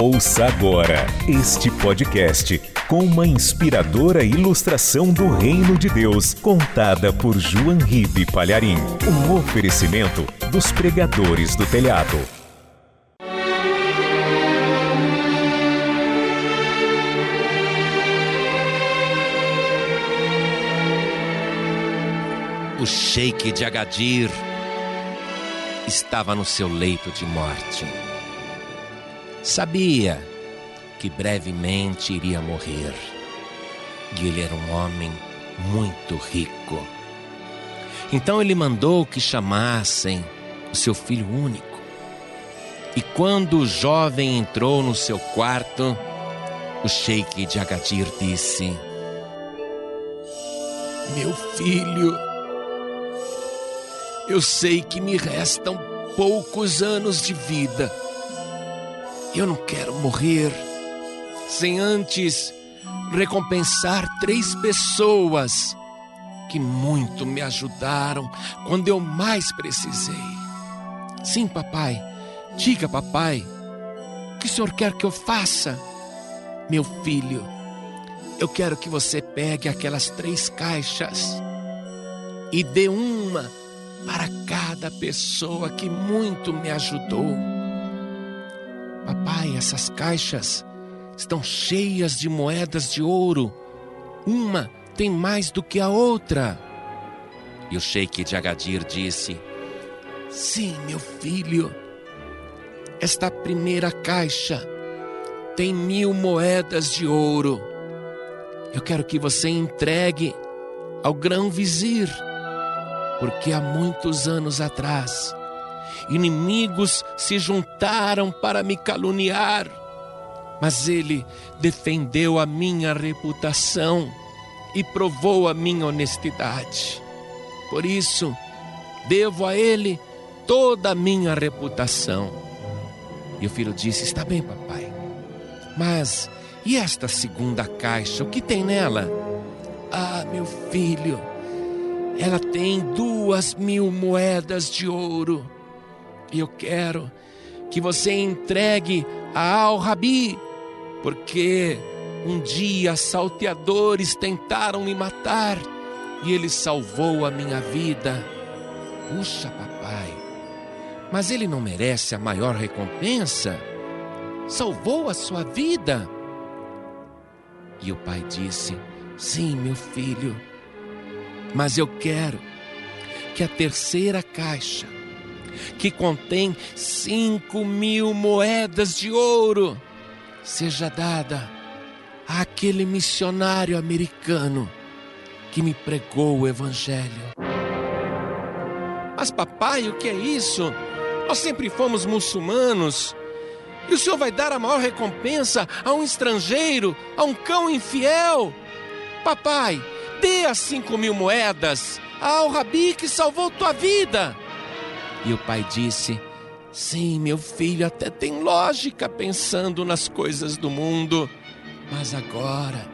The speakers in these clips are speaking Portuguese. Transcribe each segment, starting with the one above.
Ouça agora este podcast com uma inspiradora ilustração do Reino de Deus, contada por João Ribe Palharim. Um oferecimento dos pregadores do telhado. O sheik de Agadir estava no seu leito de morte. Sabia que brevemente iria morrer. E ele era um homem muito rico. Então ele mandou que chamassem o seu filho único. E quando o jovem entrou no seu quarto, o sheik de Agadir disse: Meu filho, eu sei que me restam poucos anos de vida. Eu não quero morrer sem antes recompensar três pessoas que muito me ajudaram quando eu mais precisei. Sim, papai, diga, papai, o que o senhor quer que eu faça? Meu filho, eu quero que você pegue aquelas três caixas e dê uma para cada pessoa que muito me ajudou. Essas caixas estão cheias de moedas de ouro. Uma tem mais do que a outra. E o sheik de Agadir disse: Sim, meu filho, esta primeira caixa tem mil moedas de ouro. Eu quero que você entregue ao grão-vizir, porque há muitos anos atrás, inimigos se juntaram para me caluniar mas ele defendeu a minha reputação e provou a minha honestidade. Por isso, devo a ele toda a minha reputação. E o filho disse: Está bem, papai, mas e esta segunda caixa? O que tem nela? Ah, meu filho, ela tem duas mil moedas de ouro. Eu quero que você entregue a Al-Rabi porque um dia salteadores tentaram me matar e ele salvou a minha vida. Puxa, papai, mas ele não merece a maior recompensa? Salvou a sua vida? E o pai disse: Sim, meu filho, mas eu quero que a terceira caixa, que contém cinco mil moedas de ouro, seja dada àquele missionário americano que me pregou o Evangelho. Mas, papai, o que é isso? Nós sempre fomos muçulmanos. E o senhor vai dar a maior recompensa a um estrangeiro, a um cão infiel? Papai, dê as cinco mil moedas ao rabi que salvou tua vida. E o pai disse: Sim, meu filho, até tem lógica pensando nas coisas do mundo, mas agora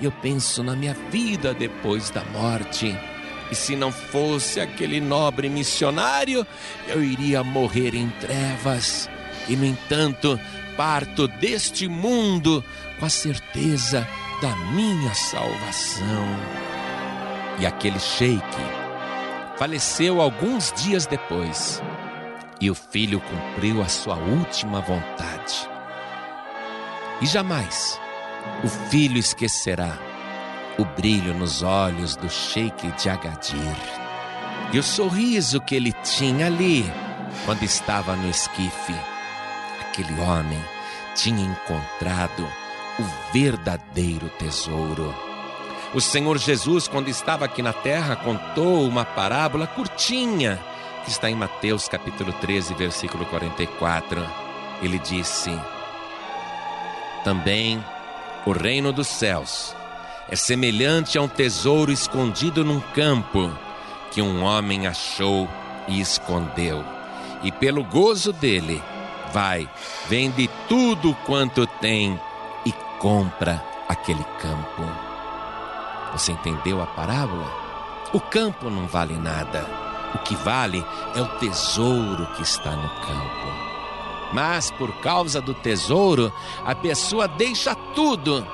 eu penso na minha vida depois da morte. E se não fosse aquele nobre missionário, eu iria morrer em trevas. E no entanto, parto deste mundo com a certeza da minha salvação. E aquele sheik faleceu alguns dias depois e o filho cumpriu a sua última vontade. E jamais o filho esquecerá o brilho nos olhos do Sheik de Agadir e o sorriso que ele tinha ali quando estava no esquife. Aquele homem tinha encontrado o verdadeiro tesouro. O Senhor Jesus, quando estava aqui na terra, contou uma parábola curtinha que está em Mateus capítulo 13, versículo 44. Ele disse: Também o reino dos céus é semelhante a um tesouro escondido num campo que um homem achou e escondeu. E pelo gozo dele, vai, vende tudo quanto tem e compra aquele campo. Você entendeu a parábola? O campo não vale nada. O que vale é o tesouro que está no campo. Mas por causa do tesouro, a pessoa deixa tudo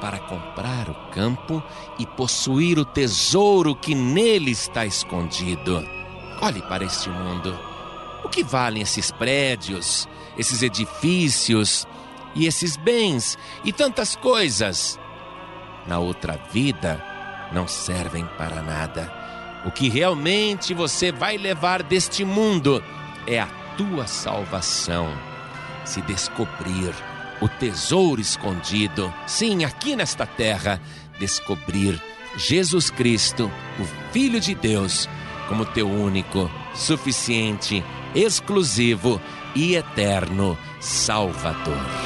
para comprar o campo e possuir o tesouro que nele está escondido. Olhe para este mundo. O que valem esses prédios, esses edifícios e esses bens e tantas coisas? Na outra vida, não servem para nada. O que realmente você vai levar deste mundo é a tua salvação. Se descobrir o tesouro escondido, sim, aqui nesta terra, descobrir Jesus Cristo, o Filho de Deus, como teu único, suficiente, exclusivo e eterno Salvador.